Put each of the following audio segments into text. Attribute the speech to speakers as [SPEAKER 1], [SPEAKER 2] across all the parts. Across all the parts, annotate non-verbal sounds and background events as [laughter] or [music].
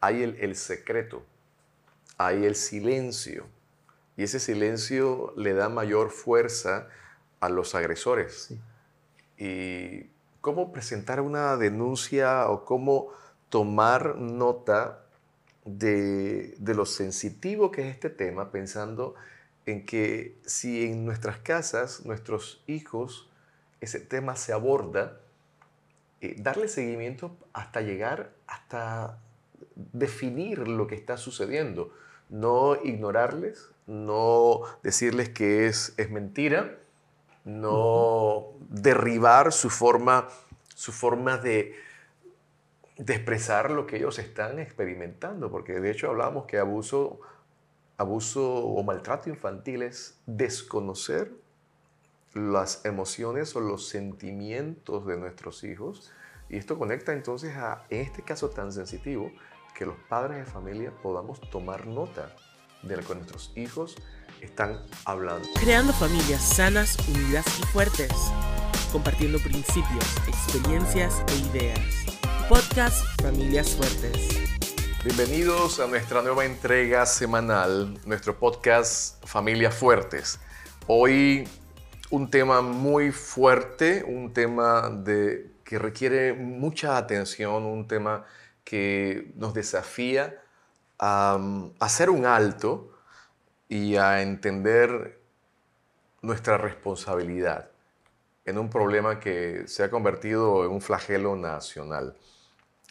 [SPEAKER 1] hay el, secreto, hay el silencio. Y ese silencio le da mayor fuerza a los agresores. Y cómo presentar una denuncia o cómo tomar nota de, de, lo sensitivo que es este tema, pensando en que si en nuestras casas, nuestros hijos, ese tema se aborda, eh, darle seguimiento hasta llegar, hasta definir lo que está sucediendo, no ignorarles, no decirles que es, es mentira, no derribar su forma, su forma de, de expresar lo que ellos están experimentando, porque de hecho hablábamos que abuso, abuso o maltrato infantil es desconocer las emociones o los sentimientos de nuestros hijos. Y esto conecta entonces a, en este caso tan sensitivo, que los padres de familia podamos tomar nota de lo que nuestros hijos están hablando.
[SPEAKER 2] Creando familias sanas, unidas y fuertes. Compartiendo principios, experiencias e ideas. Podcast Familias Fuertes.
[SPEAKER 1] Bienvenidos a nuestra nueva entrega semanal, nuestro podcast Familias Fuertes. Hoy un tema muy fuerte, un tema de, que requiere mucha atención, un tema que nos desafía a, hacer un alto y a entender nuestra responsabilidad en un problema que se ha convertido en un flagelo nacional.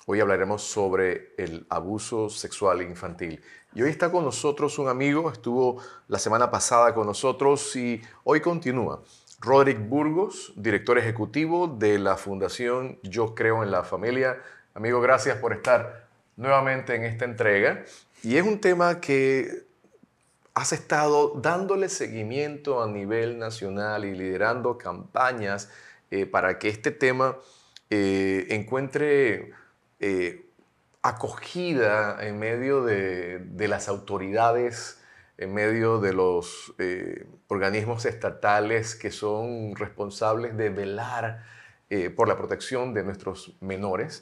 [SPEAKER 1] Hoy hablaremos sobre el abuso sexual infantil. Y hoy está con nosotros un amigo, estuvo la semana pasada con nosotros y hoy continúa. Roderick Burgos, director ejecutivo de la Fundación Yo Creo en la Familia. Amigo, gracias por estar nuevamente en esta entrega. Y es un tema que has estado dándole seguimiento a nivel nacional y liderando campañas eh, para que este tema eh, encuentre eh, acogida en medio de, las autoridades, en medio de los organismos estatales que son responsables de velar por la protección de nuestros menores.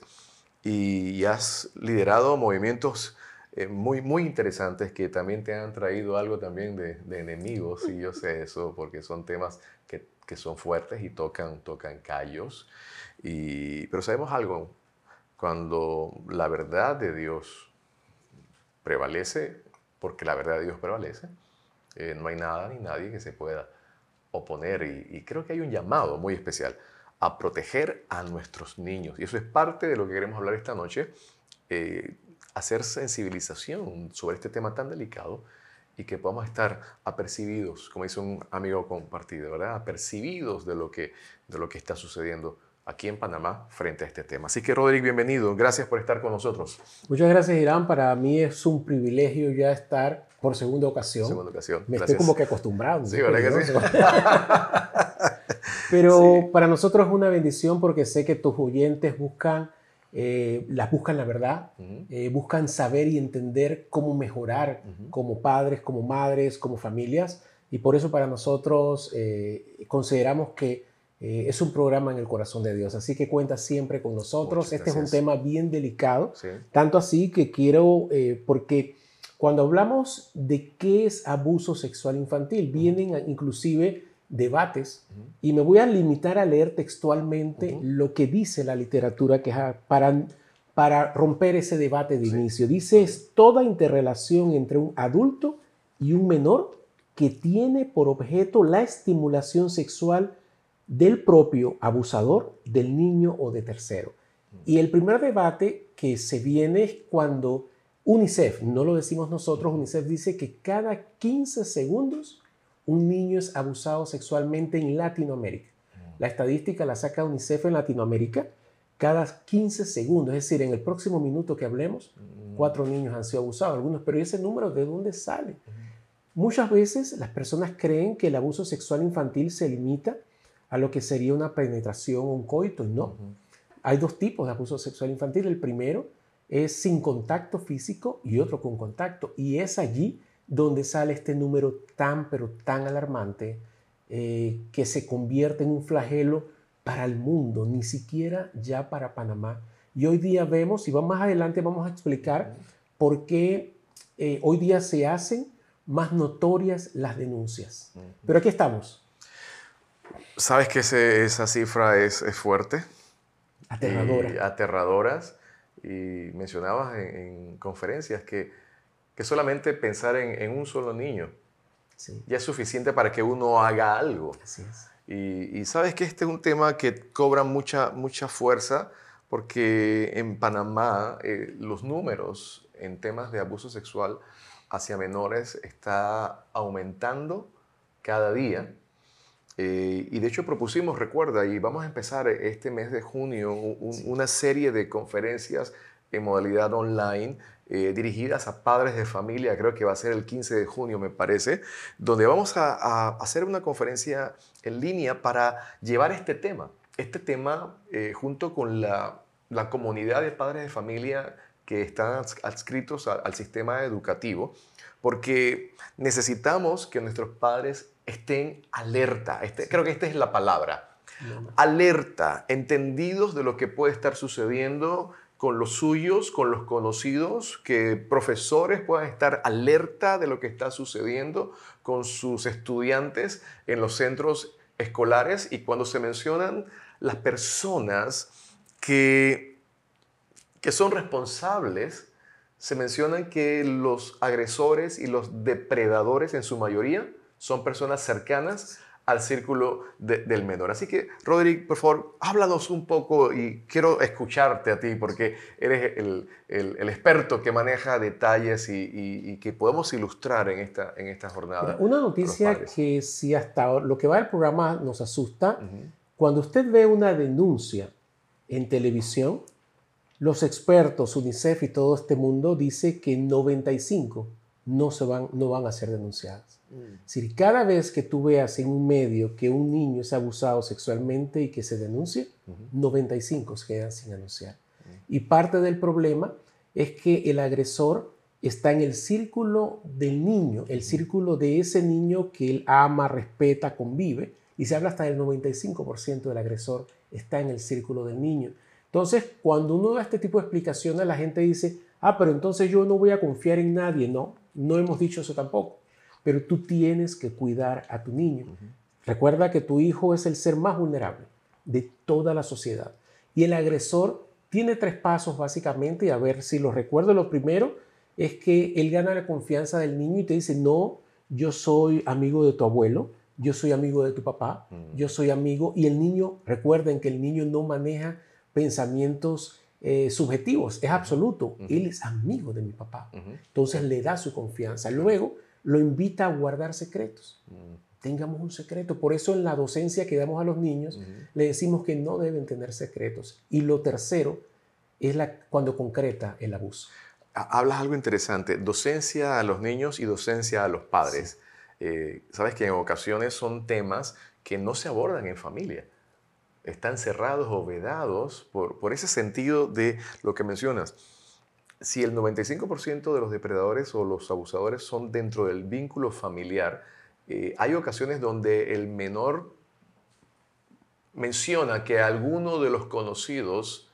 [SPEAKER 1] Y, has liderado movimientos muy, muy interesantes que también te han traído algo también de, enemigos, y yo sé eso, porque son temas que, que son fuertes y tocan, tocan callos. Y, pero sabemos algo, cuando la verdad de Dios prevalece, porque la verdad de Dios prevalece, eh, no hay nada ni nadie que se pueda oponer. Y, creo que hay un llamado muy especial a proteger a nuestros niños. Y eso es parte de lo que queremos hablar esta noche, eh, hacer sensibilización sobre este tema tan delicado y que podamos estar apercibidos, como dice un amigo compartido, ¿verdad? Apercibidos de lo que, de lo que está sucediendo aquí en Panamá frente a este tema. Así que Rodrigo, bienvenido. Gracias por estar con nosotros.
[SPEAKER 3] Muchas gracias, Irán. Para mí es un privilegio ya estar por segunda ocasión.
[SPEAKER 1] Segunda ocasión.
[SPEAKER 3] Me estoy como que acostumbrado.
[SPEAKER 1] Sí, ¿verdad que sí? [laughs] [laughs]
[SPEAKER 3] Pero para nosotros es una bendición porque sé que tus oyentes buscan, eh, las buscan la verdad, eh, buscan saber y entender cómo mejorar como padres, como madres, como familias. Y por eso para nosotros eh, consideramos que eh, es un programa en el corazón de Dios, así que cuenta siempre con nosotros. este es un tema bien delicado, tanto así que quiero, eh, porque cuando hablamos de qué es abuso sexual infantil, vienen inclusive debates y me voy a limitar a leer textualmente lo que dice la literatura que para, para romper ese debate de inicio. Dice es toda interrelación entre un adulto y un menor que tiene por objeto la estimulación sexual del propio abusador, del niño o de tercero. Y el primer debate que se viene es cuando UNICEF, no lo decimos nosotros, UNICEF dice que cada 15 segundos un niño es abusado sexualmente en Latinoamérica. La estadística la saca UNICEF en Latinoamérica cada 15 segundos, es decir, en el próximo minuto que hablemos, cuatro niños han sido abusados, algunos, pero ese número de dónde sale? Muchas veces las personas creen que el abuso sexual infantil se limita a lo que sería una penetración o un coito. No. Hay dos tipos de abuso sexual infantil. El primero es sin contacto físico y otro con contacto. Y es allí donde sale este número tan, pero tan alarmante eh, que se convierte en un flagelo para el mundo, ni siquiera ya para Panamá. Y hoy día vemos, y más adelante vamos a explicar por qué eh, hoy día se hacen más notorias las denuncias. Pero aquí estamos.
[SPEAKER 1] ¿Sabes que esa cifra es, fuerte?
[SPEAKER 3] Aterradora.
[SPEAKER 1] aterradoras. Y mencionabas en, conferencias que, que, solamente pensar en, un solo niño ya es suficiente para que uno haga algo.
[SPEAKER 3] Así es.
[SPEAKER 1] Y, y, sabes que este es un tema que cobra mucha, mucha fuerza porque en Panamá eh, los números en temas de abuso sexual hacia menores está aumentando cada día. Eh, y de hecho propusimos, recuerda, y vamos a empezar este mes de junio una serie de conferencias en modalidad online eh, dirigidas a padres de familia, creo que va a ser el 15 de junio me parece, donde vamos a, hacer una conferencia en línea para llevar este tema, este tema eh, junto con la, la, comunidad de padres de familia que están adscritos al sistema educativo, porque necesitamos que nuestros padres estén alerta, este, creo que esta es la palabra, alerta, entendidos de lo que puede estar sucediendo con los suyos, con los conocidos, que profesores puedan estar alerta de lo que está sucediendo con sus estudiantes en los centros escolares. Y cuando se mencionan las personas que, que son responsables, se mencionan que los agresores y los depredadores en su mayoría son personas cercanas al círculo del menor. Así que, Roderick, por favor, háblanos un poco y quiero escucharte a ti porque eres el, el, experto que maneja detalles y, que podemos ilustrar en esta, en esta jornada.
[SPEAKER 3] Una noticia que si hasta lo que va del programa nos asusta, cuando usted ve una denuncia en televisión, los expertos, UNICEF y todo este mundo dice que 95 no, se van, no van a ser denunciadas. Si cada vez que tú veas en un medio que un niño es abusado sexualmente y que se denuncie, 95 se quedan sin anunciar. Y parte del problema es que el agresor está en el círculo del niño, el círculo de ese niño que él ama, respeta, convive, y se habla hasta del 95% del agresor está en el círculo del niño. Entonces, cuando uno da este tipo de explicaciones, la gente dice, ah, pero entonces yo no voy a confiar en nadie. No, no hemos dicho eso tampoco pero tú tienes que cuidar a tu niño. Recuerda que tu hijo es el ser más vulnerable de toda la sociedad. Y el agresor tiene tres pasos básicamente, y a ver si lo recuerdo. Lo primero es que él gana la confianza del niño y te dice, no, yo soy amigo de tu abuelo, yo soy amigo de tu papá, yo soy amigo. Y el niño, recuerden que el niño no maneja pensamientos eh, subjetivos, es absoluto. Él es amigo de mi papá. Entonces le da su confianza. Luego lo invita a guardar secretos. Mm. Tengamos un secreto. Por eso en la docencia que damos a los niños le decimos que no deben tener secretos. Y lo tercero es la, cuando concreta el abuso.
[SPEAKER 1] Hablas algo interesante, docencia a los niños y docencia a los padres. Eh, Sabes que en ocasiones son temas que no se abordan en familia. Están cerrados o vedados por, por ese sentido de lo que mencionas si el 95% de los depredadores o los abusadores son dentro del vínculo familiar, eh, hay ocasiones donde el menor menciona que alguno de los conocidos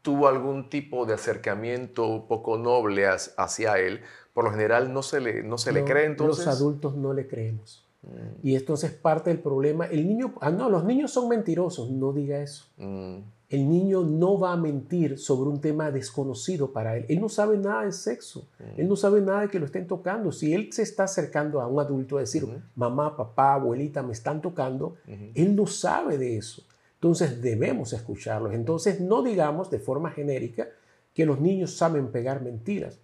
[SPEAKER 1] tuvo algún tipo de acercamiento poco noble hacia él, por lo general no se le, no se le cree entonces.
[SPEAKER 3] Los adultos no le creemos. Mm. Y entonces parte del problema. El niño, ah, no, los niños son mentirosos, no diga eso. Mm el niño no va a mentir sobre un tema desconocido para él. Él no sabe nada de sexo. Mm. Él no sabe nada de que lo estén tocando. Si él se está acercando a un adulto a decir, mamá, papá, abuelita, me están tocando, él no sabe de eso. Entonces debemos escucharlos. Entonces no digamos de forma genérica que los niños saben pegar mentiras.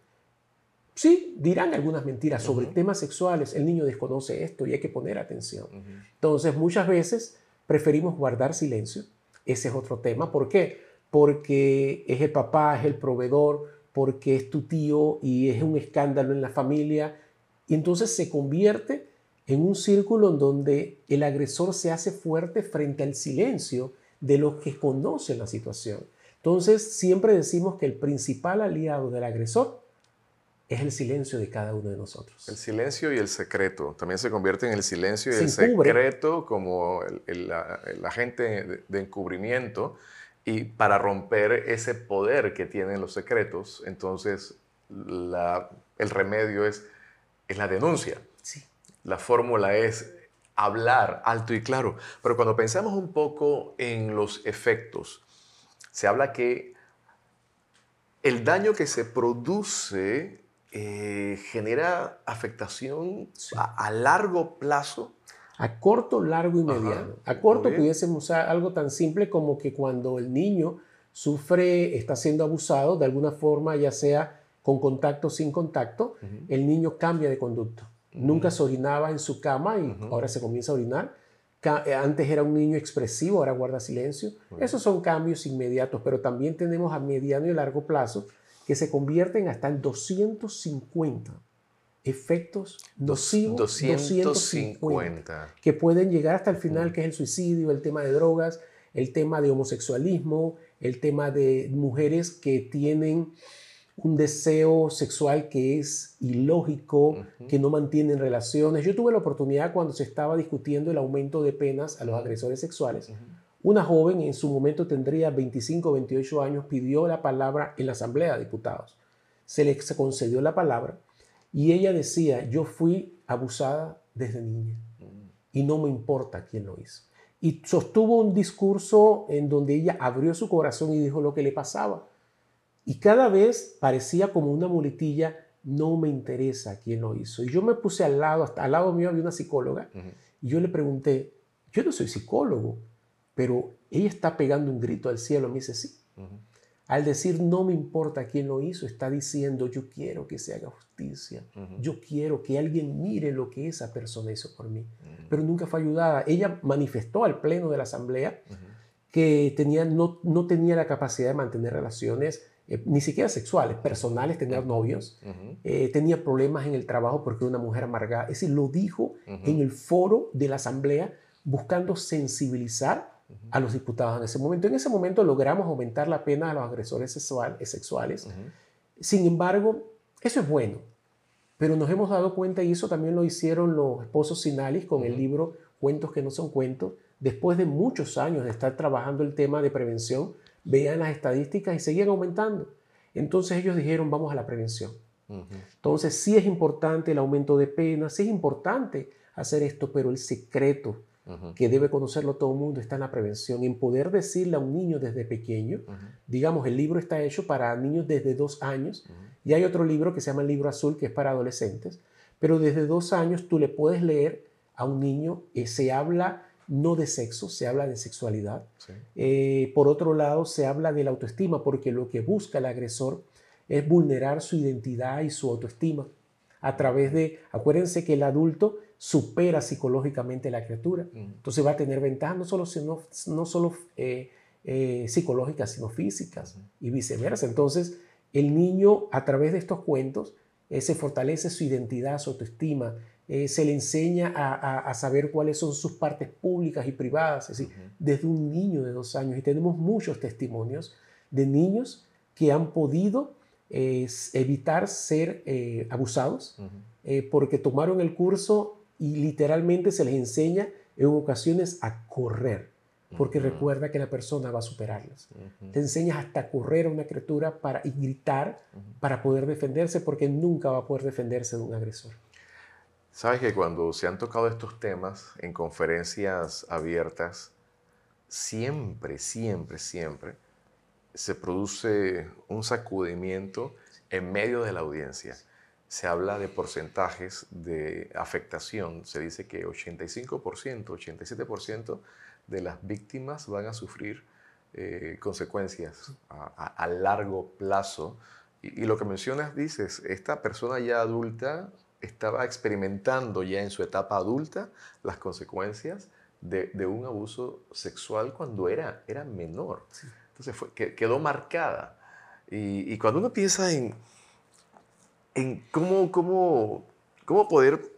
[SPEAKER 3] Sí, dirán algunas mentiras sobre temas sexuales. El niño desconoce esto y hay que poner atención. Entonces muchas veces preferimos guardar silencio ese es otro tema. ¿Por qué? Porque es el papá, es el proveedor, porque es tu tío y es un escándalo en la familia. Y entonces se convierte en un círculo en donde el agresor se hace fuerte frente al silencio de los que conocen la situación. Entonces siempre decimos que el principal aliado del agresor es el silencio de cada uno de nosotros.
[SPEAKER 1] El silencio y el secreto. También se convierte en el silencio y el secreto como el, agente de, encubrimiento. Y para romper ese poder que tienen los secretos, entonces el remedio es, es la denuncia.
[SPEAKER 3] Sí.
[SPEAKER 1] La fórmula es hablar alto y claro. Pero cuando pensamos un poco en los efectos, se habla que el daño que se produce eh, genera afectación a, largo plazo.
[SPEAKER 3] A corto, largo y mediano. a corto pudiésemos usar algo tan simple como que cuando el niño sufre, está siendo abusado de alguna forma, ya sea con contacto o sin contacto, el niño cambia de conducta. Nunca se orinaba en su cama y ahora se comienza a orinar. Eh, antes era un niño expresivo, ahora guarda silencio. Esos son cambios inmediatos, pero también tenemos a mediano y largo plazo que se convierten hasta en 250 efectos nocivos, 250, que pueden llegar hasta el final, que es el suicidio, el tema de drogas, el tema de homosexualismo, el tema de mujeres que tienen un deseo sexual que es ilógico, que no mantienen relaciones. Yo tuve la oportunidad cuando se estaba discutiendo el aumento de penas a los agresores sexuales. Una joven en su momento tendría 25 o 28 años, pidió la palabra en la Asamblea de Diputados. Se le concedió la palabra y ella decía, yo fui abusada desde niña y no me importa quién lo hizo. Y sostuvo un discurso en donde ella abrió su corazón y dijo lo que le pasaba y cada vez parecía como una muletilla, no me interesa quién lo hizo. Y yo me puse al lado, hasta al lado mío había una psicóloga, y yo le pregunté, yo no soy psicólogo, pero ella está pegando un grito al cielo. Me dice, sí. Al decir no me importa quién lo hizo, está diciendo yo quiero que se haga justicia. Yo quiero que alguien mire lo que esa persona hizo por mí. Pero nunca fue ayudada. Ella manifestó al pleno de la asamblea que tenía, no, no tenía la capacidad de mantener relaciones eh, ni siquiera sexuales, personales, tener novios, eh, tenía problemas en el trabajo porque era una mujer amargada. Es decir, lo dijo en el foro de la Asamblea buscando sensibilizar a los diputados en ese momento. En ese momento logramos aumentar la pena a los agresores eh, sexuales. Sin embargo, eso es bueno, pero nos hemos dado cuenta, y eso también lo hicieron los esposos Sinalis con el libro Cuentos que no son cuentos, después de muchos años de estar trabajando el tema de prevención, veían las estadísticas y seguían aumentando. Entonces ellos dijeron, vamos a la prevención. Entonces sí es importante el aumento de penas, sí es importante hacer esto, pero el secreto que debe conocerlo todo el mundo está en la prevención, en poder decirle a un niño desde pequeño, digamos, el libro está hecho para niños desde dos años, y hay otro libro que se llama el libro azul, que es para adolescentes, pero desde dos años tú le puedes leer a un niño, eh, se habla no de sexo, se habla de sexualidad. Eh, por otro lado, se habla de la autoestima, porque lo que busca el agresor es vulnerar su identidad y su autoestima a través de, acuérdense que el adulto supera psicológicamente a la criatura, entonces va a tener ventajas no solo, sino, no solo eh, eh, psicológicas, sino físicas y viceversa. Entonces, el niño a través de estos cuentos se fortalece su identidad, su autoestima, eh, se le enseña a, saber cuáles son sus partes públicas y privadas, es decir, desde un niño de dos años. Y tenemos muchos testimonios de niños que han podido evitar ser eh, abusados eh, porque tomaron el curso y literalmente se les enseña en ocasiones a correr, porque recuerda que la persona va a superarlas. Te enseñas hasta correr a una criatura para, y gritar para poder defenderse, porque nunca va a poder defenderse de un agresor.
[SPEAKER 1] Sabes que cuando se han tocado estos temas en conferencias abiertas, siempre, siempre, siempre se produce un sacudimiento en medio de la audiencia. Se habla de porcentajes de afectación. Se dice que 85%, 87% de las víctimas van a sufrir eh, consecuencias a, largo plazo. Y, lo que mencionas, dices, esta persona ya adulta estaba experimentando ya en su etapa adulta las consecuencias de, un abuso sexual cuando era, era menor. Entonces fue, quedó marcada. Y, cuando uno piensa en, en cómo, cómo, cómo poder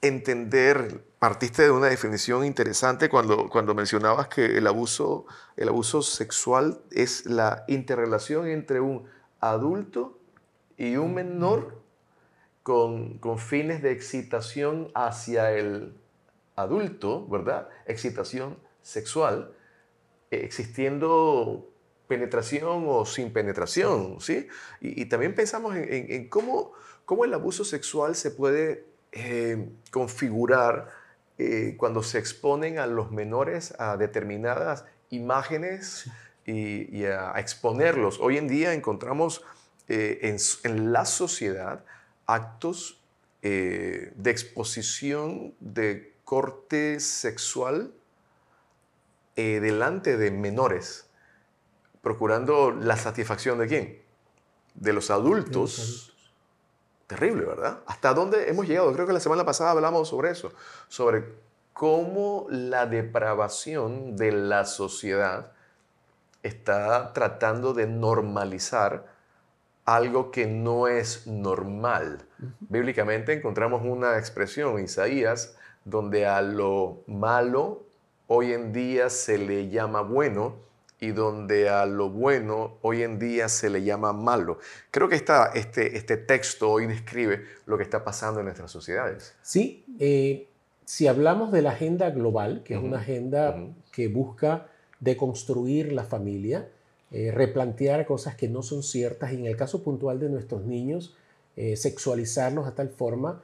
[SPEAKER 1] entender, partiste de una definición interesante cuando, cuando mencionabas que el abuso, el abuso sexual es la interrelación entre un adulto y un menor con, fines de excitación hacia el adulto, ¿verdad? Excitación sexual, existiendo penetración o sin penetración, ¿sí? Y, también pensamos en, cómo, cómo, el abuso sexual se puede eh, configurar eh, cuando se exponen a los menores a determinadas imágenes y, a, exponerlos. Hoy en día encontramos en, en, la sociedad actos de exposición de corte sexual delante de menores procurando la satisfacción de quién? De los adultos. Terrible, ¿verdad? ¿Hasta dónde hemos llegado? Creo que la semana pasada hablamos sobre eso, sobre cómo la depravación de la sociedad está tratando de normalizar algo que no es normal. Bíblicamente encontramos una expresión, Isaías, donde a lo malo hoy en día se le llama bueno y donde a lo bueno hoy en día se le llama malo. Creo que esta, este, este texto hoy describe lo que está pasando en nuestras sociedades.
[SPEAKER 3] Sí, eh, si hablamos de la agenda global, que es una agenda que busca deconstruir la familia, eh, replantear cosas que no son ciertas y en el caso puntual de nuestros niños, eh, sexualizarlos a tal forma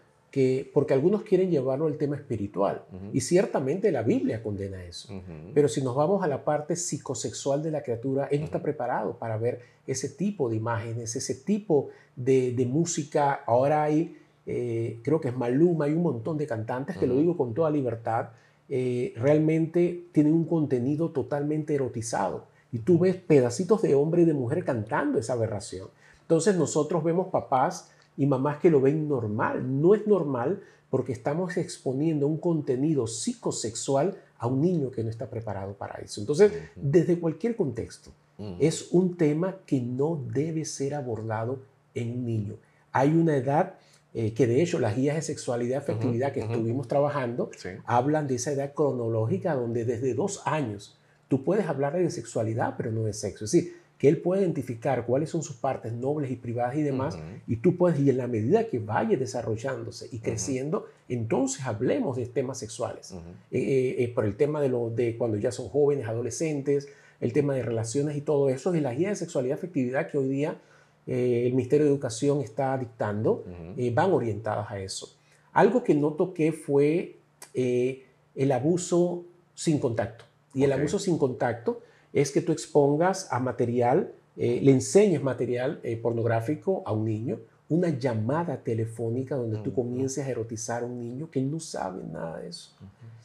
[SPEAKER 3] porque algunos quieren llevarlo al tema espiritual y ciertamente la Biblia condena eso. Pero si nos vamos a la parte psicosexual de la criatura, él no está preparado para ver ese tipo de imágenes, ese tipo de, música. Ahora hay, eh, creo que es Maluma, hay un montón de cantantes que lo digo con toda libertad, eh, realmente tienen un contenido totalmente erotizado. Y tú ves pedacitos de hombre y de mujer cantando esa aberración. Entonces nosotros vemos papás y mamás que lo ven normal. No es normal porque estamos exponiendo un contenido psicosexual a un niño que no está preparado para eso. Entonces, desde cualquier contexto, es un tema que no debe ser abordado en un niño. Hay una edad eh, que de hecho las guías de sexualidad y afectividad que estuvimos trabajando hablan de esa edad cronológica donde desde dos años tú puedes hablar de sexualidad pero no de sexo. Es decir, que él puede identificar cuáles son sus partes nobles y privadas y demás, y tú puedes, y en la medida que vaya desarrollándose y creciendo, entonces hablemos de temas sexuales. Eh, eh, eh, por el tema de, lo, de cuando ya son jóvenes, adolescentes, el tema de relaciones y todo eso, y las guías de sexualidad y afectividad que hoy día el Ministerio de Educación está dictando, van orientadas a eso. Algo que no toqué fue el abuso sin contacto. Y el abuso sin contacto es que tú expongas a material, eh, le enseñes material eh, pornográfico a un niño, una llamada telefónica donde tú comiences a erotizar a un niño que no sabe nada de eso.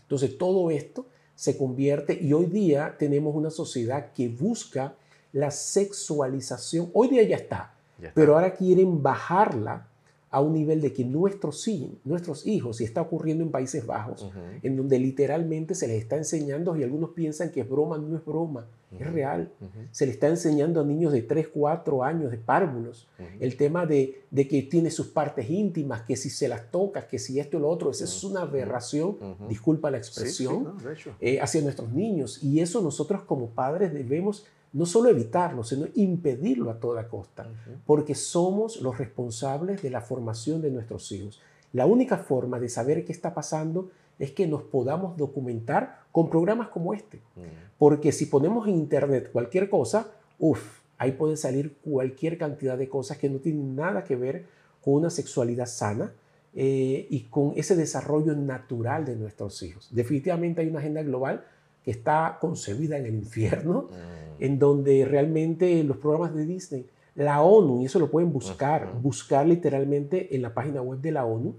[SPEAKER 3] Entonces todo esto se convierte y hoy día tenemos una sociedad que busca la sexualización. Hoy día ya está, pero ahora quieren bajarla a un nivel de que nuestros, nuestros hijos, y está ocurriendo en Países Bajos, en donde literalmente se les está enseñando, y algunos piensan que es broma, no es broma, es real. Se le está enseñando a niños de 3, 4 años, de párvulos, el tema de, que tiene sus partes íntimas, que si se las tocas, que si esto o lo otro, esa es una aberración, disculpa la expresión, eh, hacia nuestros niños. Y eso nosotros como padres debemos no solo evitarlo, sino impedirlo a toda costa, porque somos los responsables de la formación de nuestros hijos. La única forma de saber qué está pasando es que nos podamos documentar con programas como este, porque si ponemos en internet cualquier cosa, uff, ahí puede salir cualquier cantidad de cosas que no tienen nada que ver con una sexualidad sana, eh, y con ese desarrollo natural de nuestros hijos. Definitivamente hay una agenda global que está concebida en el infierno, mm. En donde realmente los programas de Disney, la ONU, y eso lo pueden buscar, buscar literalmente en la página web de la ONU,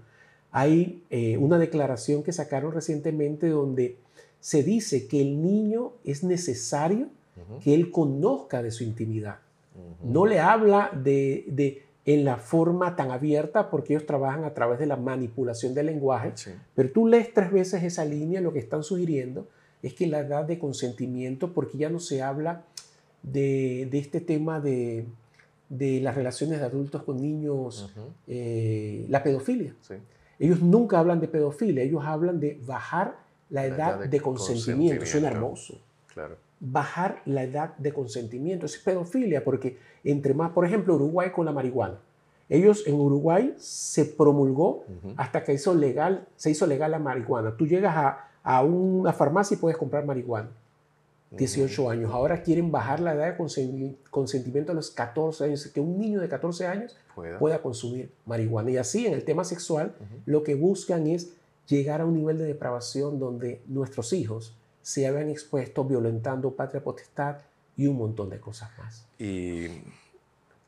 [SPEAKER 3] hay eh, una declaración que sacaron recientemente donde se dice que el niño es necesario que él conozca de su intimidad. No le habla de, de, en la forma tan abierta porque ellos trabajan a través de la manipulación del lenguaje, pero tú lees tres veces esa línea, lo que están sugiriendo es que la edad de consentimiento, porque ya no se habla de, este tema de, las relaciones de adultos con niños, eh, la pedofilia. Ellos nunca hablan de pedofilia, ellos hablan de bajar la edad, de, consentimiento. Suena hermoso. Claro. Bajar la edad de consentimiento. es pedofilia, porque entre más, por ejemplo, Uruguay con la marihuana. Ellos en Uruguay se promulgó hasta que hizo legal, se hizo legal la marihuana. Tú llegas a, a una farmacia y puedes comprar marihuana. 18 años. Ahora quieren bajar la edad de consentimiento a los 14 años, que un niño de 14 años pueda, consumir marihuana. Y así en el tema sexual, lo que buscan es llegar a un nivel de depravación donde nuestros hijos se vean expuestos violentando patria potestad y un montón de cosas más.
[SPEAKER 1] Y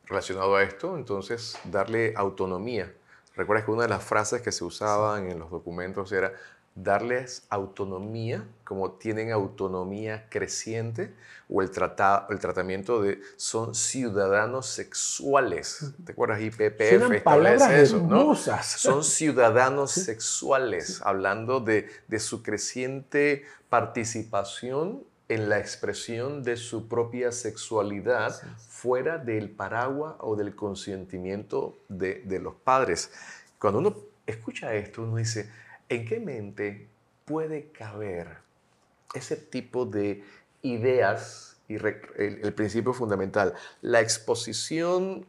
[SPEAKER 1] relacionado a esto, entonces, darle autonomía. Recuerda que una de las frases que se usaban en los documentos era darles autonomía, como tienen autonomía creciente, o el, el tratamiento de son ciudadanos sexuales. ¿Te acuerdas? IPPF establece eso, ¿no? Son [laughs] ciudadanos sexuales, hablando de, de su creciente participación en la expresión de su propia sexualidad fuera del paraguas o del consentimiento de, de los padres. Cuando uno escucha esto, uno dice, ¿En qué mente puede caber ese tipo de ideas y el, principio fundamental? La exposición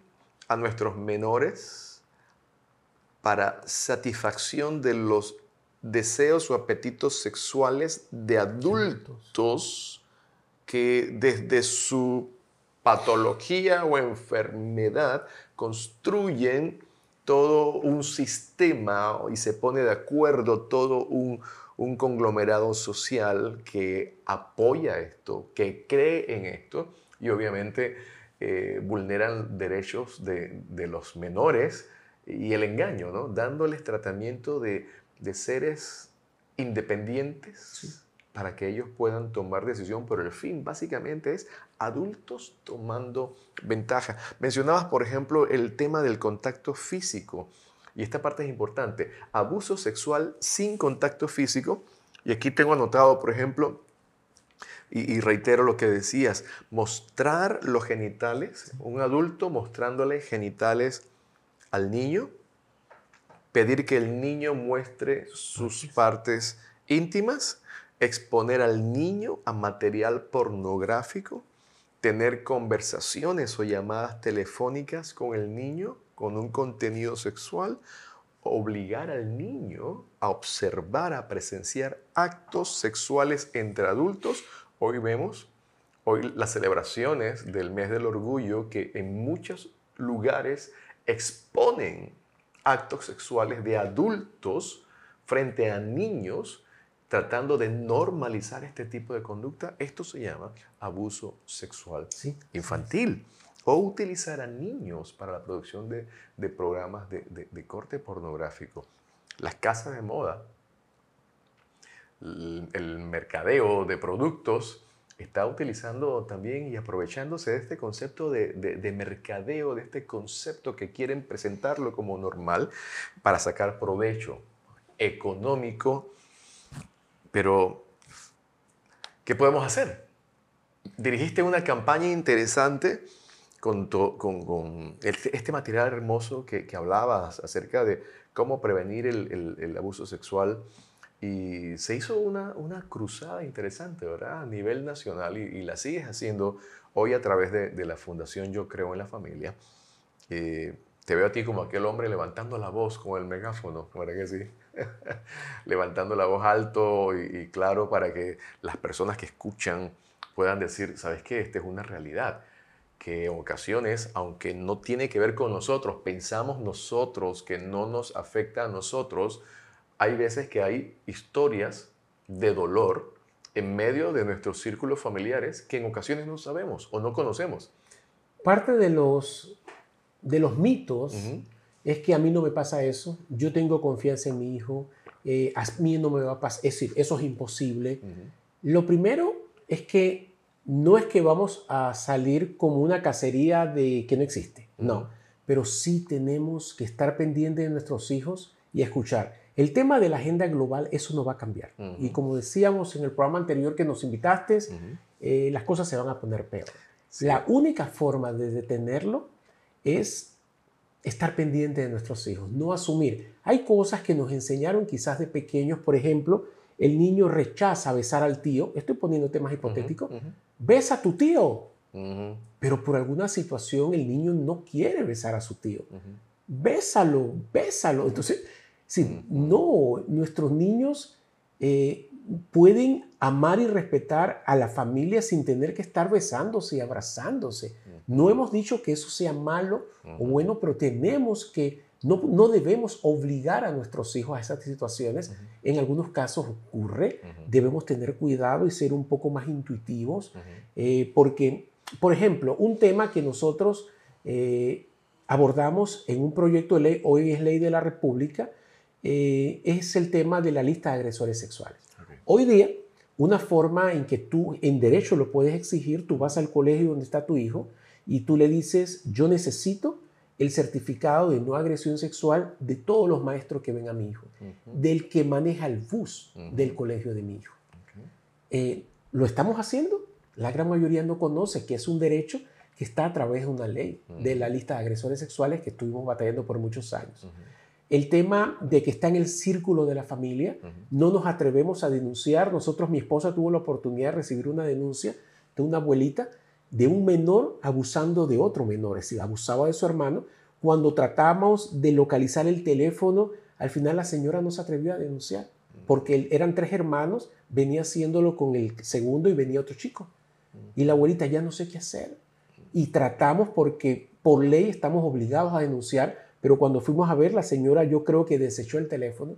[SPEAKER 1] a nuestros menores para satisfacción de los deseos o apetitos sexuales de adultos que desde su patología o enfermedad construyen todo un sistema y se pone de acuerdo todo un, conglomerado social que apoya esto, que cree en esto y obviamente eh, vulneran derechos de, los menores y el engaño, ¿no? dándoles tratamiento de, seres independientes para que ellos puedan tomar decisión, pero el fin básicamente es adultos tomando ventaja. Mencionabas, por ejemplo, el tema del contacto físico, y esta parte es importante, abuso sexual sin contacto físico, y aquí tengo anotado, por ejemplo, y, reitero lo que decías, mostrar los genitales, un adulto mostrándole genitales al niño, pedir que el niño muestre sus partes íntimas, exponer al niño a material pornográfico, tener conversaciones o llamadas telefónicas con el niño con un contenido sexual, obligar al niño a observar, a presenciar actos sexuales entre adultos. Hoy vemos hoy las celebraciones del mes del orgullo que en muchos lugares exponen actos sexuales de adultos frente a niños tratando de normalizar este tipo de conducta, esto se llama abuso sexual infantil. O utilizar a niños para la producción de, programas de, corte pornográfico. Las casas de moda, el, mercadeo de productos, está utilizando también y aprovechándose de este concepto de, de, mercadeo, de este concepto que quieren presentarlo como normal para sacar provecho económico pero, ¿qué podemos hacer? Dirigiste una campaña interesante con, este material hermoso que, hablabas acerca de cómo prevenir el, abuso sexual y se hizo una, cruzada interesante, ¿verdad? A nivel nacional y, la sigues haciendo hoy a través de, la Fundación Yo Creo en la Familia. Eh, te veo a ti como aquel hombre levantando la voz con el megáfono, ¿verdad que sí? [laughs] levantando la voz alto y, claro para que las personas que escuchan puedan decir, ¿sabes qué? Esta es una realidad que en ocasiones, aunque no tiene que ver con nosotros, pensamos nosotros que no nos afecta a nosotros, hay veces que hay historias de dolor en medio de nuestros círculos familiares que en ocasiones no sabemos o no conocemos.
[SPEAKER 3] Parte de los, de los mitos es que a mí no me pasa eso, yo tengo confianza en mi hijo, eh, a mí no me va a pasar, es decir, eso es imposible. Lo primero es que no es que vamos a salir como una cacería de que no existe, no, pero sí tenemos que estar pendientes de nuestros hijos y escuchar. El tema de la agenda global, eso no va a cambiar. Y como decíamos en el programa anterior que nos invitaste, eh, las cosas se van a poner peor. La única forma de detenerlo es estar pendiente de nuestros hijos, no asumir. Hay cosas que nos enseñaron quizás de pequeños, por ejemplo, el niño rechaza besar al tío, estoy poniendo temas hipotéticos, besa a tu tío, pero por alguna situación el niño no quiere besar a su tío. Bésalo, bésalo. Entonces, si no, nuestros niños eh, pueden amar y respetar a la familia sin tener que estar besándose y abrazándose. No hemos dicho que eso sea malo o bueno, pero tenemos que, no, no, debemos obligar a nuestros hijos a esas situaciones. En algunos casos ocurre, debemos tener cuidado y ser un poco más intuitivos, eh, porque, por ejemplo, un tema que nosotros eh, abordamos en un proyecto de ley, hoy es ley de la República, eh, es el tema de la lista de agresores sexuales. Hoy día, una forma en que tú en derecho lo puedes exigir, tú vas al colegio donde está tu hijo y tú le dices, yo necesito el certificado de no agresión sexual de todos los maestros que ven a mi hijo, del que maneja el bus del colegio de mi hijo. Eh, ¿Lo estamos haciendo? La gran mayoría no conoce que es un derecho que está a través de una ley, de la lista de agresores sexuales que estuvimos batallando por muchos años. El tema de que está en el círculo de la familia, no nos atrevemos a denunciar. Nosotros, mi esposa tuvo la oportunidad de recibir una denuncia de una abuelita de un menor abusando de otro menor, es decir, abusaba de su hermano. Cuando tratamos de localizar el teléfono, al final la señora no se atrevió a denunciar, porque eran tres hermanos, venía haciéndolo con el segundo y venía otro chico. Y la abuelita ya no sé qué hacer. Y tratamos porque por ley estamos obligados a denunciar, pero cuando fuimos a ver, la señora yo creo que desechó el teléfono,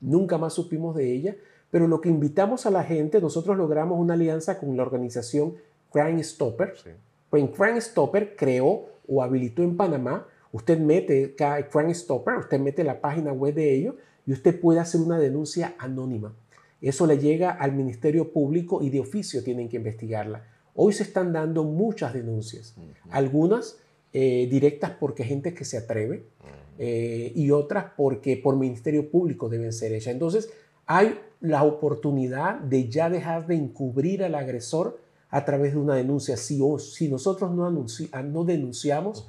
[SPEAKER 3] nunca más supimos de ella, pero lo que invitamos a la gente, nosotros logramos una alianza con la organización Crime Stopper. Pues en Crime Stopper creó o habilitó en Panamá, usted mete Crime Stopper, usted mete la página web de ellos y usted puede hacer una denuncia anónima. Eso le llega al Ministerio Público y de oficio tienen que investigarla. Hoy se están dando muchas denuncias, algunas eh, directas porque gente que se atreve eh, y otras porque por Ministerio Público deben ser hechas. Entonces, hay la oportunidad de ya dejar de encubrir al agresor a través de una denuncia. Si, o, si nosotros no, ah, no denunciamos,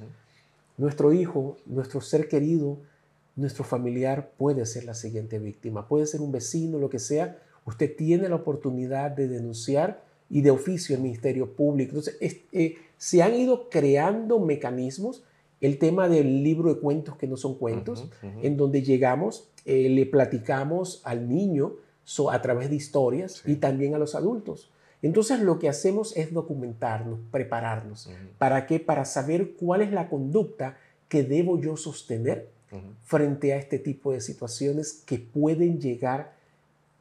[SPEAKER 3] nuestro hijo, nuestro ser querido, nuestro familiar puede ser la siguiente víctima. Puede ser un vecino, lo que sea. Usted tiene la oportunidad de denunciar y de oficio el Ministerio Público. Entonces, eh, se han ido creando mecanismos, el tema del libro de cuentos que no son cuentos, en donde llegamos, eh, le platicamos al niño a través de historias y también a los adultos. Entonces lo que hacemos es documentarnos, prepararnos. ¿Para qué? Para saber cuál es la conducta que debo yo sostener frente a este tipo de situaciones que pueden llegar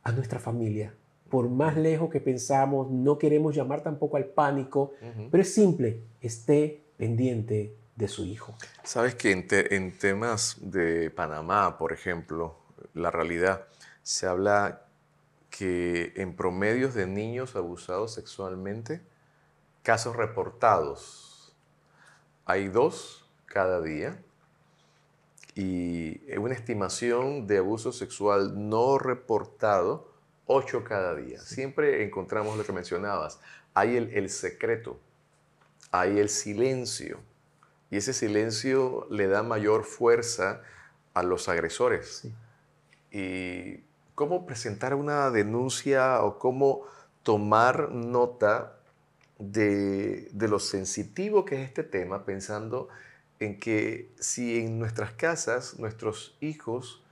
[SPEAKER 3] a nuestra familia, por más lejos que pensamos, no queremos llamar tampoco al pánico, pero es simple, esté pendiente de su hijo.
[SPEAKER 1] Sabes que en, temas de Panamá, por ejemplo, la realidad, se habla que en promedios de niños abusados sexualmente, casos reportados, hay dos cada día y una estimación de abuso sexual no reportado ocho cada día. Siempre encontramos lo que mencionabas. Hay el, secreto, hay el silencio. Y ese silencio le da mayor fuerza a los agresores. Y cómo presentar una denuncia o cómo tomar nota de, de, lo sensitivo que es este tema, pensando en que si en nuestras casas, nuestros hijos,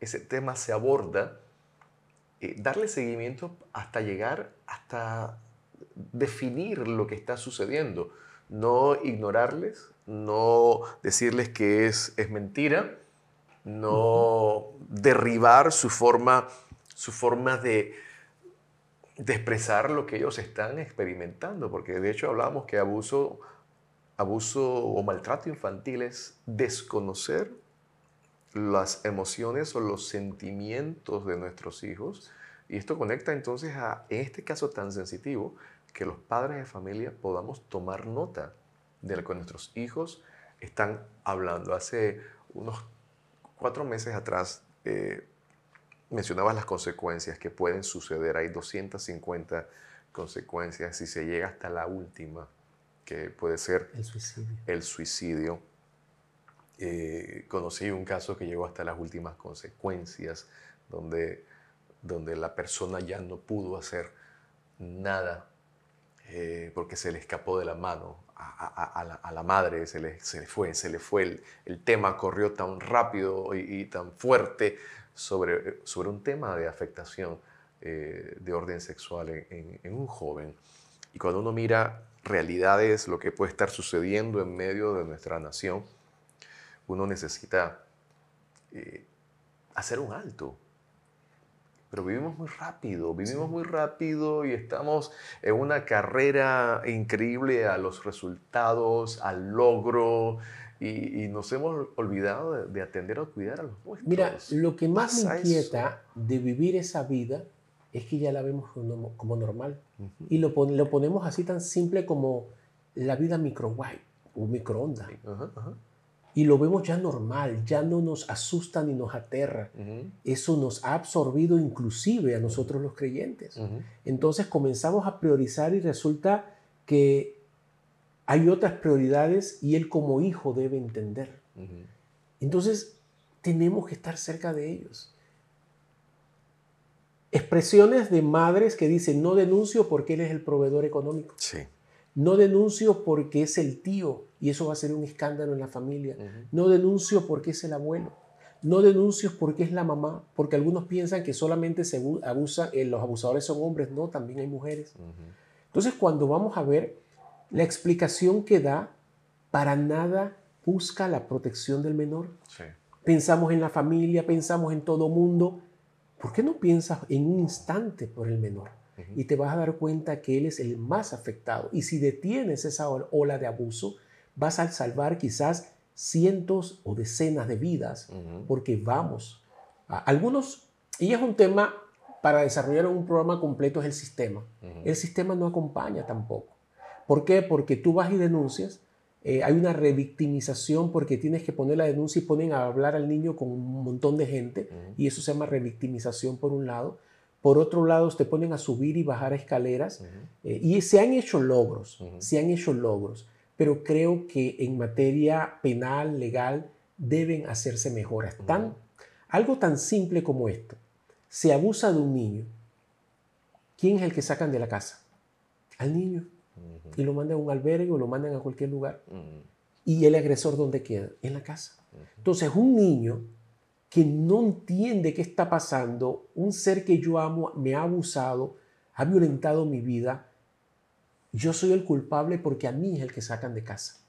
[SPEAKER 1] ese tema se aborda, eh, darle seguimiento hasta llegar, hasta definir lo que está sucediendo. No ignorarles, no decirles que es, es mentira, no derribar su forma, su forma de, de expresar lo que ellos están experimentando, porque de hecho hablábamos que abuso, abuso o maltrato infantil es desconocer las emociones o los sentimientos de nuestros hijos. Y esto conecta entonces a, en este caso tan sensitivo, que los padres de familia podamos tomar nota de lo que nuestros hijos están hablando. Hace unos cuatro meses atrás eh, mencionabas las consecuencias que pueden suceder. Hay 250 consecuencias si se llega hasta la última, que puede ser
[SPEAKER 3] el suicidio.
[SPEAKER 1] El suicidio eh, conocí un caso que llegó hasta las últimas consecuencias, donde, donde la persona ya no pudo hacer nada eh, porque se le escapó de la mano a, la, madre, se le, se le, fue, se le fue, el, tema corrió tan rápido y, tan fuerte sobre, sobre un tema de afectación eh, de orden sexual en, un joven. Y cuando uno mira realidades, lo que puede estar sucediendo en medio de nuestra nación, uno necesita eh, hacer un alto. Pero vivimos muy rápido, vivimos muy rápido y estamos en una carrera increíble a los resultados, al logro, y, nos hemos olvidado de, atender o cuidar a los nuestros.
[SPEAKER 3] Mira, lo que más me inquieta de vivir esa vida es que ya la vemos como, normal. Y lo, lo, ponemos así tan simple como la vida microwave o microondas. Y lo vemos ya normal, ya no nos asusta ni nos aterra. Eso nos ha absorbido inclusive a nosotros los creyentes. Entonces comenzamos a priorizar y resulta que hay otras prioridades y él como hijo debe entender. Entonces, tenemos que estar cerca de ellos. Expresiones de madres que dicen, no denuncio porque él es el proveedor económico.
[SPEAKER 1] Sí.
[SPEAKER 3] No denuncio porque es el tío y eso va a ser un escándalo en la familia. No denuncio porque es el abuelo. No denuncio porque es la mamá, porque algunos piensan que solamente se abusa, eh, los abusadores son hombres, no, también hay mujeres. Entonces, cuando vamos a ver, la explicación que da para nada busca la protección del menor. Pensamos en la familia, pensamos en todo mundo. ¿Por qué no piensas en un instante por el menor? Y te vas a dar cuenta que él es el más afectado. Y si detienes esa ola de abuso, vas a salvar quizás cientos o decenas de vidas, porque vamos. A algunos, y es un tema para desarrollar un programa completo, es el sistema. El sistema no acompaña tampoco. ¿Por qué? Porque tú vas y denuncias, eh, hay una revictimización porque tienes que poner la denuncia y ponen a hablar al niño con un montón de gente y eso se llama revictimización por un lado. Por otro lado, te ponen a subir y bajar escaleras eh, y se han hecho logros, se han hecho logros, pero creo que en materia penal, legal, deben hacerse mejoras. Tan, algo tan simple como esto. Se abusa de un niño. ¿Quién es el que sacan de la casa? Al niño y lo mandan a un albergue o lo mandan a cualquier lugar. ¿Y el agresor dónde queda? En la casa. Entonces, un niño que no entiende qué está pasando, un ser que yo amo me ha abusado, ha violentado mi vida, yo soy el culpable porque a mí es el que sacan de casa.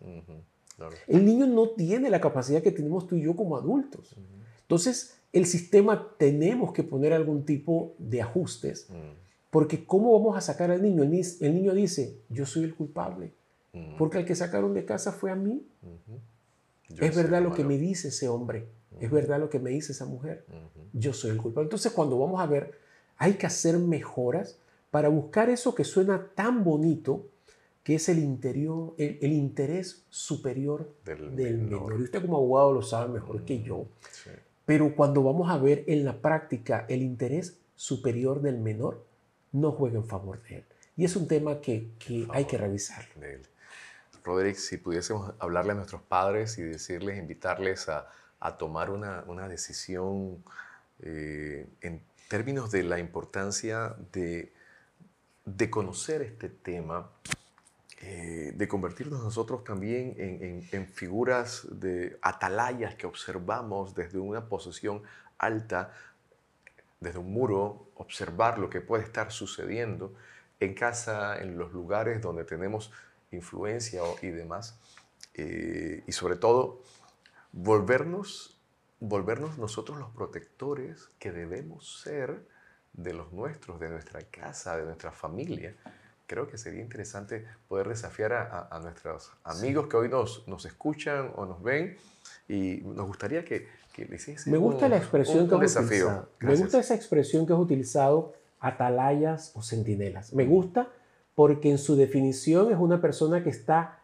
[SPEAKER 3] El niño no tiene la capacidad que tenemos tú y yo como adultos. Entonces, el sistema tenemos que poner algún tipo de ajustes porque ¿cómo vamos a sacar al niño? El, niño dice, yo soy el culpable. Porque el que sacaron de casa fue a mí. Es verdad lo que me dice ese hombre. Es verdad lo que me dice esa mujer. Yo soy el culpable. Entonces cuando vamos a ver, hay que hacer mejoras para buscar eso que suena tan bonito, que es el, interior, el, interés superior del, menor. Y usted como abogado lo sabe mejor que yo. Pero cuando vamos a ver en la práctica el interés superior del menor, no juega en favor de él. Y es un tema que, hay que revisar.
[SPEAKER 1] Roderick, si pudiésemos hablarle a nuestros padres y decirles, invitarles a, tomar una, decisión eh, en términos de la importancia de, de conocer este tema, eh, de convertirnos nosotros también en, en, figuras de atalayas que observamos desde una posición alta desde un muro, observar lo que puede estar sucediendo en casa, en los lugares donde tenemos influencia y demás. Eh, y sobre todo, volvernos, volvernos nosotros los protectores que debemos ser de los nuestros, de nuestra casa, de nuestra familia. Creo que sería interesante poder desafiar a, nuestros amigos que hoy nos, nos escuchan o nos ven y nos gustaría que,
[SPEAKER 3] me gusta la expresión que has utilizado. Me gusta esa expresión que has utilizado, atalayas o centinelas. Me gusta porque en su definición es una persona que está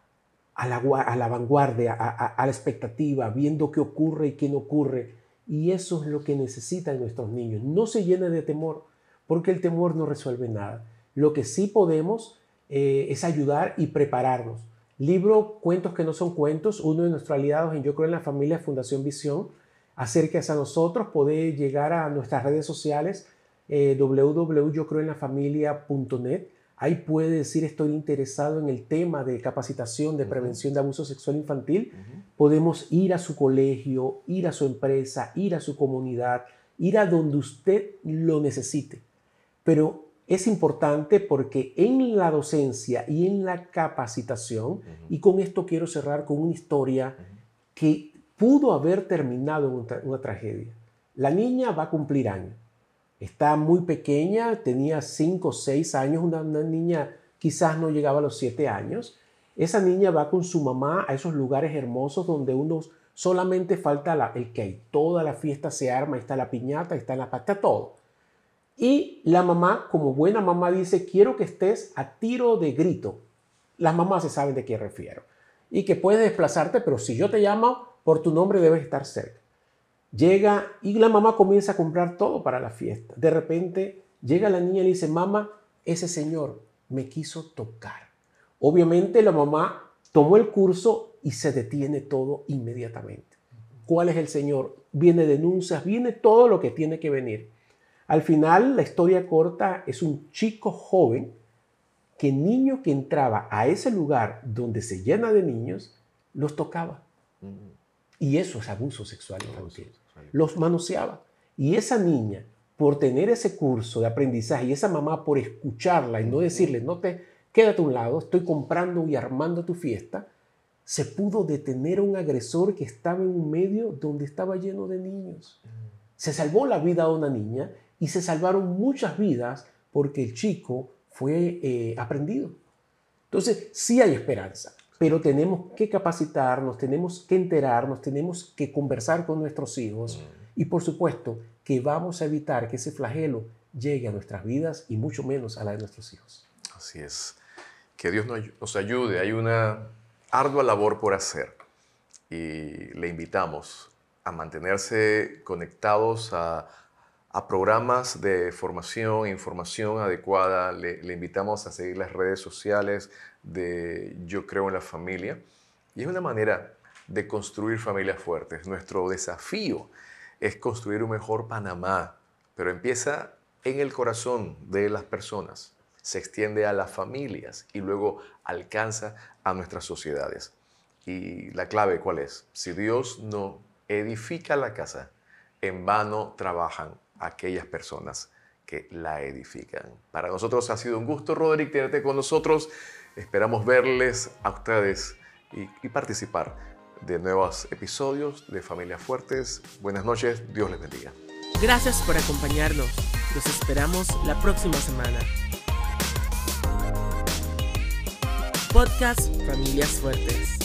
[SPEAKER 3] a la, a la vanguardia, a, la expectativa, viendo qué ocurre y qué no ocurre. Y eso es lo que necesitan nuestros niños. No se llene de temor, porque el temor no resuelve nada. Lo que sí podemos eh, es ayudar y prepararnos. Libro Cuentos que no son cuentos, uno de nuestros aliados en Yo creo en la familia, Fundación Visión, acérquese a nosotros, puede llegar a nuestras redes sociales eh, www.yocroenlafamilia.net. Ahí puede decir estoy interesado en el tema de capacitación de prevención de abuso sexual infantil. Podemos ir a su colegio, ir a su empresa, ir a su comunidad, ir a donde usted lo necesite. pero es importante porque en la docencia y en la capacitación, y con esto quiero cerrar con una historia que pudo haber terminado en una, tragedia. La niña va a cumplir años. Está muy pequeña, tenía 5 o 6 años, una, niña quizás no llegaba a los 7 años. Esa niña va con su mamá a esos lugares hermosos donde uno solamente falta el cake. Toda la fiesta se arma, está la piñata, está la pasta, todo. Y la mamá, como buena mamá, dice, quiero que estés a tiro de grito. Las mamás se saben de qué refiero. Y que puedes desplazarte, pero si yo te llamo por tu nombre debes estar cerca. Llega y la mamá comienza a comprar todo para la fiesta. De repente llega la niña y le dice, mamá, ese señor me quiso tocar. Obviamente la mamá tomó el curso y se detiene todo inmediatamente. ¿Cuál es el señor? Viene denuncias, viene todo lo que tiene que venir. Al final, la historia corta es un chico joven que niño que entraba a ese lugar donde se llena de niños, los tocaba. Y eso es abuso sexual infantil. Los manoseaba. Y esa niña, por tener ese curso de aprendizaje y esa mamá por escucharla y no decirle, no te quédate a un lado, estoy comprando y armando tu fiesta, se pudo detener a un agresor que estaba en un medio donde estaba lleno de niños. Mm. Se salvó la vida a una niña y se salvaron muchas vidas porque el chico fue eh, aprendido. Entonces, sí hay esperanza, pero tenemos que capacitarnos, tenemos que enterarnos, tenemos que conversar con nuestros hijos y por supuesto que vamos a evitar que ese flagelo llegue a nuestras vidas y mucho menos a la de nuestros hijos.
[SPEAKER 1] Así es. Que Dios nos ayude. Hay una ardua labor por hacer y le invitamos a mantenerse conectados a a programas de formación e información adecuada. Le, invitamos a seguir las redes sociales de Yo Creo en la Familia. Y es una manera de construir familias fuertes. Nuestro desafío es construir un mejor Panamá, pero empieza en el corazón de las personas, se extiende a las familias y luego alcanza a nuestras sociedades. Y la clave cuál es? Si Dios no edifica la casa, en vano trabajan aquellas personas que la edifican. Para nosotros ha sido un gusto, Roderick, tenerte con nosotros. Esperamos verles a ustedes y, participar de nuevos episodios de Familias Fuertes. Buenas noches, Dios les bendiga.
[SPEAKER 2] Gracias por acompañarnos. Los esperamos la próxima semana. Podcast Familias Fuertes.